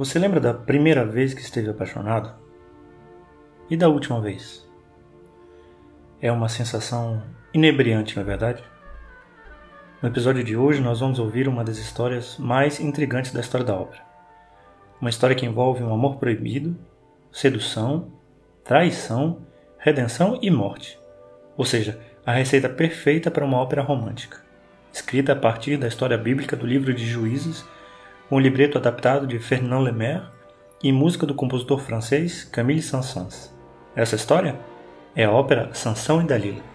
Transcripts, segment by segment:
Você lembra da primeira vez que esteve apaixonado? E da última vez? É uma sensação inebriante, não é verdade? No episódio de hoje, nós vamos ouvir uma das histórias mais intrigantes da história da ópera. Uma história que envolve um amor proibido, sedução, traição, redenção e morte. Ou seja, a receita perfeita para uma ópera romântica. Escrita a partir da história bíblica do livro de Juízes, com um libreto adaptado de Fernand Lemaire e música do compositor francês Camille Saint-Saëns. Essa história é a ópera Sansão e Dalila.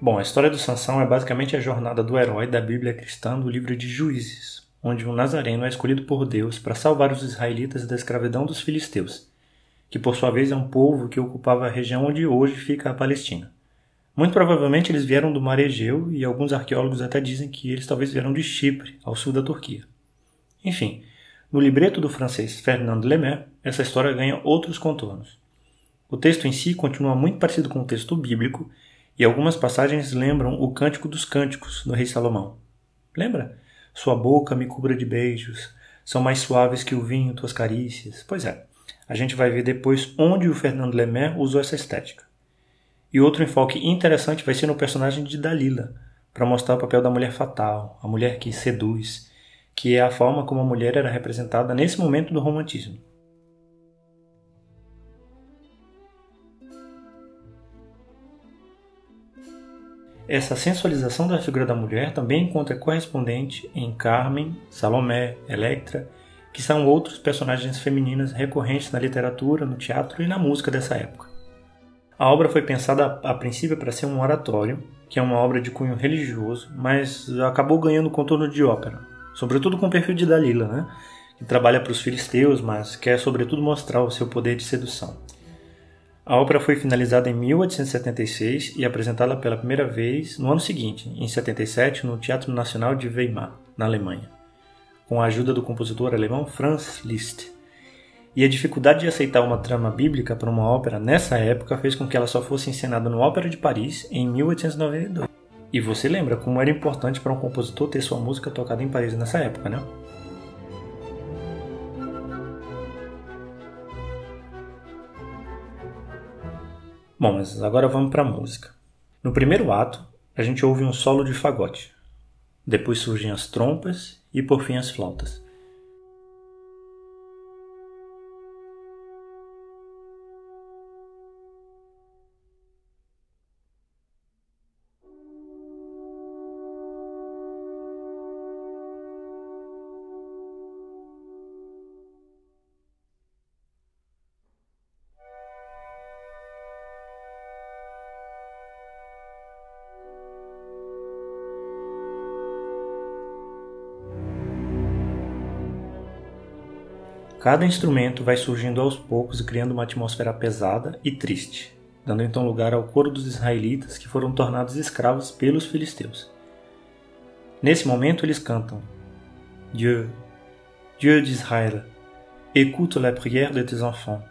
Bom, a história do Sansão é basicamente a jornada do herói da Bíblia cristã do livro de Juízes, onde um nazareno é escolhido por Deus para salvar os israelitas da escravidão dos filisteus, que por sua vez é um povo que ocupava a região onde hoje fica a Palestina. Muito provavelmente eles vieram do mar Egeu e alguns arqueólogos até dizem que eles talvez vieram de Chipre, ao sul da Turquia. Enfim, no libreto do francês Fernand Lemaire, essa história ganha outros contornos. O texto em si continua muito parecido com o texto bíblico e algumas passagens lembram o Cântico dos Cânticos do rei Salomão. Lembra? Sua boca me cubra de beijos, são mais suaves que o vinho tuas carícias. Pois é, a gente vai ver depois onde o Fernando Lemaire usou essa estética. E outro enfoque interessante vai ser no personagem de Dalila, para mostrar o papel da mulher fatal, a mulher que seduz, que é a forma como a mulher era representada nesse momento do romantismo. Essa sensualização da figura da mulher também encontra correspondente em Carmen, Salomé, Electra, que são outros personagens femininas recorrentes na literatura, no teatro e na música dessa época. A obra foi pensada a princípio para ser um oratório, que é uma obra de cunho religioso, mas acabou ganhando contorno de ópera, sobretudo com o perfil de Dalila, né? que trabalha para os filisteus, mas quer sobretudo mostrar o seu poder de sedução. A ópera foi finalizada em 1876 e apresentada pela primeira vez no ano seguinte, em 77, no Teatro Nacional de Weimar, na Alemanha, com a ajuda do compositor alemão Franz Liszt. E a dificuldade de aceitar uma trama bíblica para uma ópera nessa época fez com que ela só fosse encenada no Ópera de Paris em 1892. E você lembra como era importante para um compositor ter sua música tocada em Paris nessa época, né? Bom, mas agora vamos para a música. No primeiro ato, a gente ouve um solo de fagote. Depois surgem as trompas e por fim as flautas. Cada instrumento vai surgindo aos poucos e criando uma atmosfera pesada e triste, dando então lugar ao coro dos israelitas que foram tornados escravos pelos filisteus. Nesse momento eles cantam: Dieu, Dieu d'Israël, écoute la prière de tes enfants,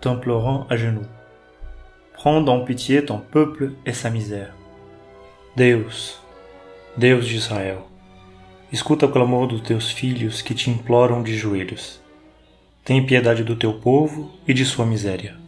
t'implorant à genoux. Prends en pitié ton peuple et sa misère. Deus, Deus de Israel, escuta o clamor dos teus filhos que te imploram de joelhos. Tem piedade do teu povo e de sua miséria.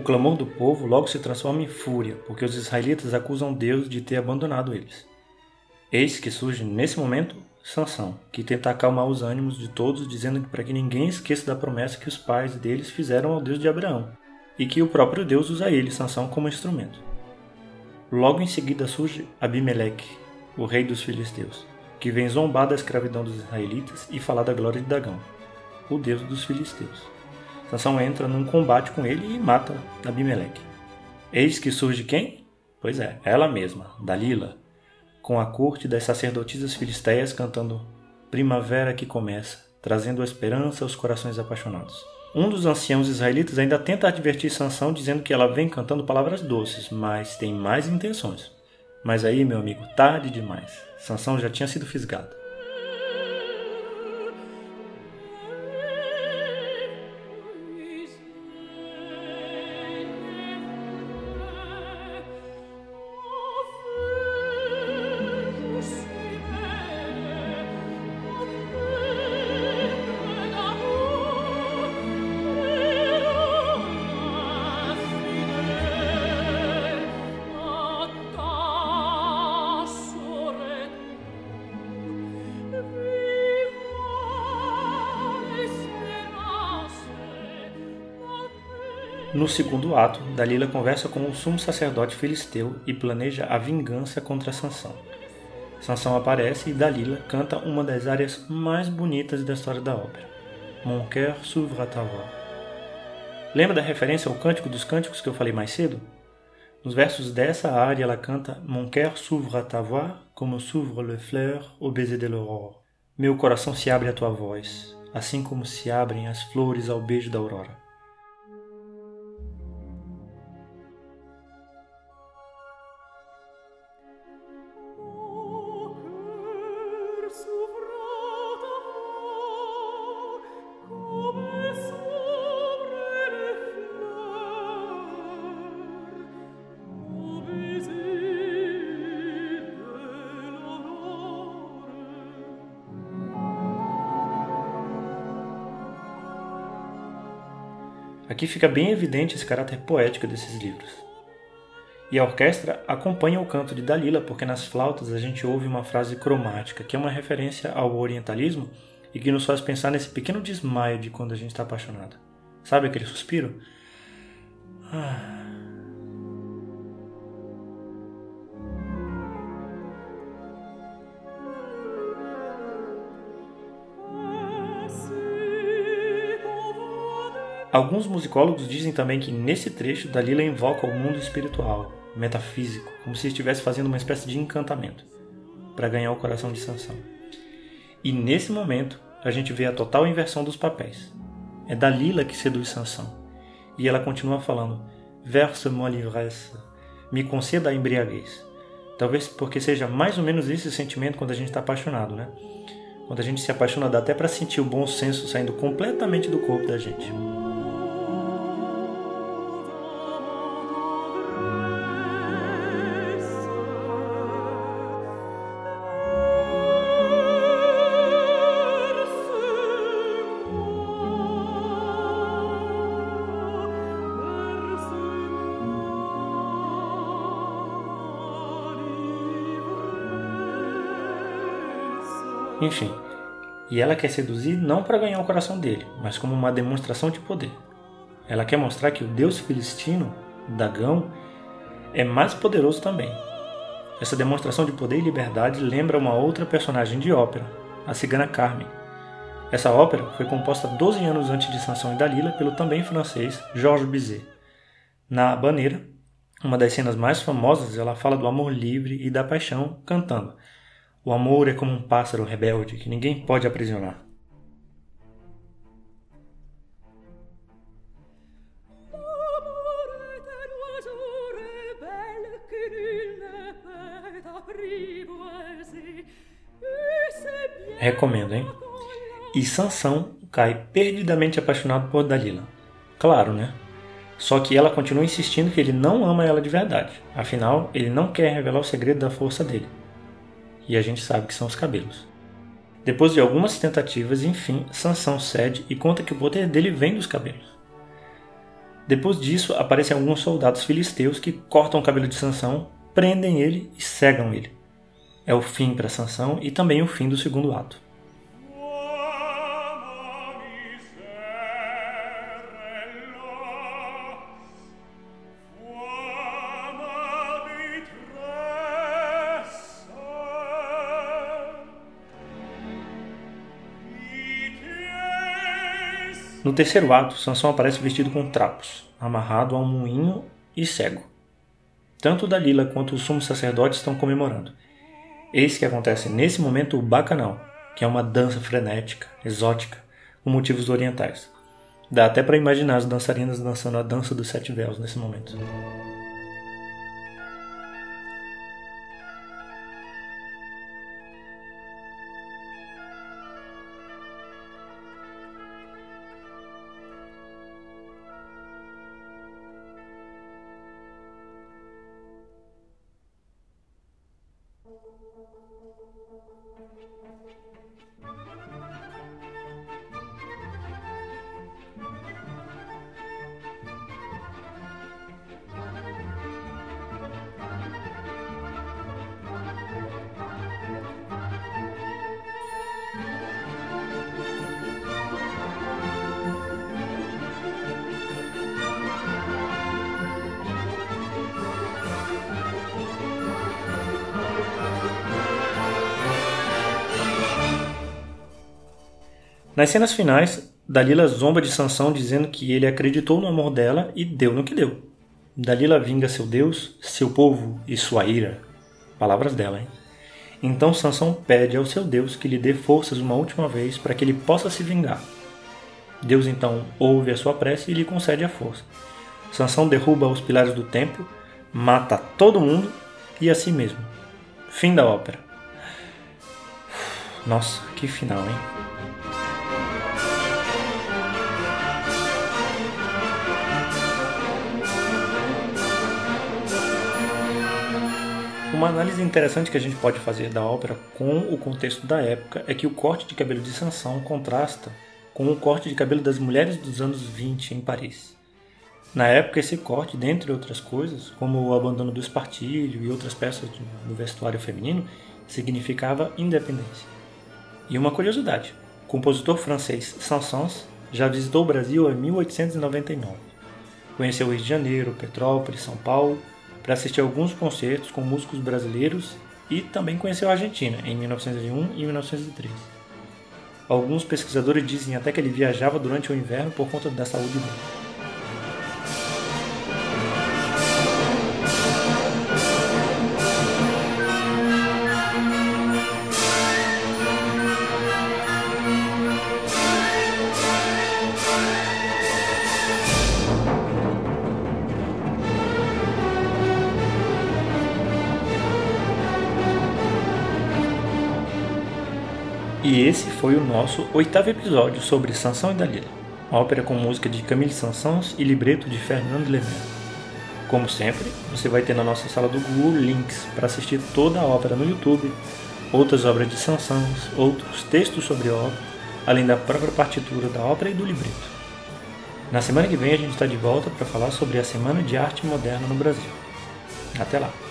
Clamor do povo logo se transforma em fúria, porque os israelitas acusam Deus de ter abandonado eles. Eis que surge nesse momento Sansão, que tenta acalmar os ânimos de todos, dizendo para que ninguém esqueça da promessa que os pais deles fizeram ao Deus de Abraão, e que o próprio Deus usa ele, Sansão, como instrumento. Logo em seguida surge Abimeleque, o rei dos filisteus, que vem zombar da escravidão dos israelitas e falar da glória de Dagão, o deus dos filisteus. Sansão entra num combate com ele e mata Abimeleque. Eis que surge quem? Pois é, ela mesma, Dalila, com a corte das sacerdotisas filisteias cantando Primavera que começa, trazendo a esperança aos corações apaixonados. Um dos anciãos israelitas ainda tenta advertir Sansão dizendo que ela vem cantando palavras doces, mas tem mais intenções. Mas aí, meu amigo, tarde demais. Sansão já tinha sido fisgado. No segundo ato, Dalila conversa com o sumo sacerdote filisteu e planeja a vingança contra Sansão. Sansão aparece e Dalila canta uma das áreas mais bonitas da história da ópera, Mon cœur s'ouvre à ta voix. Lembra da referência ao Cântico dos Cânticos que eu falei mais cedo? Nos versos dessa área ela canta Mon cœur s'ouvre à ta voix, como s'ouvre le fleur au baiser de l'aurore. Meu coração se abre à tua voz, assim como se abrem as flores ao beijo da aurora. Aqui fica bem evidente esse caráter poético desses livros. E a orquestra acompanha o canto de Dalila, porque nas flautas a gente ouve uma frase cromática, que é uma referência ao orientalismo e que nos faz pensar nesse pequeno desmaio de quando a gente está apaixonado. Sabe aquele suspiro? Ah. Alguns musicólogos dizem também que nesse trecho Dalila invoca o mundo espiritual, metafísico, como se estivesse fazendo uma espécie de encantamento para ganhar o coração de Sansão. E nesse momento a gente vê a total inversão dos papéis. É Dalila que seduz Sansão. E ela continua falando: Verse-moi l'ivresse, me conceda a embriaguez. Talvez porque seja mais ou menos esse sentimento quando a gente está apaixonado, né? Quando a gente se apaixona, dá até para sentir o bom senso saindo completamente do corpo da gente. Enfim, e ela quer seduzir não para ganhar o coração dele, mas como uma demonstração de poder. Ela quer mostrar que o deus filistino, Dagão, é mais poderoso também. Essa demonstração de poder e liberdade lembra uma outra personagem de ópera, a cigana Carmen. Essa ópera foi composta 12 anos antes de Sansão e Dalila pelo também francês Georges Bizet. Na Baneira, uma das cenas mais famosas, ela fala do amor livre e da paixão, cantando o amor é como um pássaro rebelde que ninguém pode aprisionar. Recomendo, hein? E Sansão cai perdidamente apaixonado por Dalila. Claro, né? Só que ela continua insistindo que ele não ama ela de verdade. Afinal, ele não quer revelar o segredo da força dele e a gente sabe que são os cabelos. Depois de algumas tentativas, enfim, Sansão cede e conta que o poder dele vem dos cabelos. Depois disso, aparecem alguns soldados filisteus que cortam o cabelo de Sansão, prendem ele e cegam ele. É o fim para Sansão e também o fim do segundo ato. No terceiro ato, Sansão aparece vestido com trapos, amarrado a um moinho e cego. Tanto Dalila quanto o sumo sacerdote estão comemorando. Eis que acontece nesse momento o bacanal, que é uma dança frenética, exótica, com motivos orientais. Dá até para imaginar as dançarinas dançando a dança dos sete véus nesse momento. Thank you. Nas cenas finais, Dalila zomba de Sansão dizendo que ele acreditou no amor dela e deu no que deu. Dalila vinga seu Deus, seu povo e sua ira. Palavras dela, hein? Então Sansão pede ao seu Deus que lhe dê forças uma última vez para que ele possa se vingar. Deus então ouve a sua prece e lhe concede a força. Sansão derruba os pilares do templo, mata todo mundo e a si mesmo. Fim da ópera. Nossa, que final, hein? Uma análise interessante que a gente pode fazer da ópera com o contexto da época é que o corte de cabelo de Sansão contrasta com o corte de cabelo das mulheres dos anos 20 em Paris. Na época, esse corte, dentre outras coisas, como o abandono do espartilho e outras peças do vestuário feminino, significava independência. E uma curiosidade: o compositor francês Saint-Saëns já visitou o Brasil em 1899. Conheceu o Rio de Janeiro, Petrópolis, São Paulo para assistir alguns concertos com músicos brasileiros e também conheceu a Argentina em 1901 e 1903. Alguns pesquisadores dizem até que ele viajava durante o inverno por conta da saúde dele. E esse foi o nosso oitavo episódio sobre Sansão e Dalila, ópera com música de Camille Sansons e libreto de Fernando Lemaitre. Como sempre, você vai ter na nossa sala do Google links para assistir toda a ópera no YouTube, outras obras de Sansons, outros textos sobre a ópera, além da própria partitura da ópera e do libreto. Na semana que vem a gente está de volta para falar sobre a Semana de Arte Moderna no Brasil. Até lá!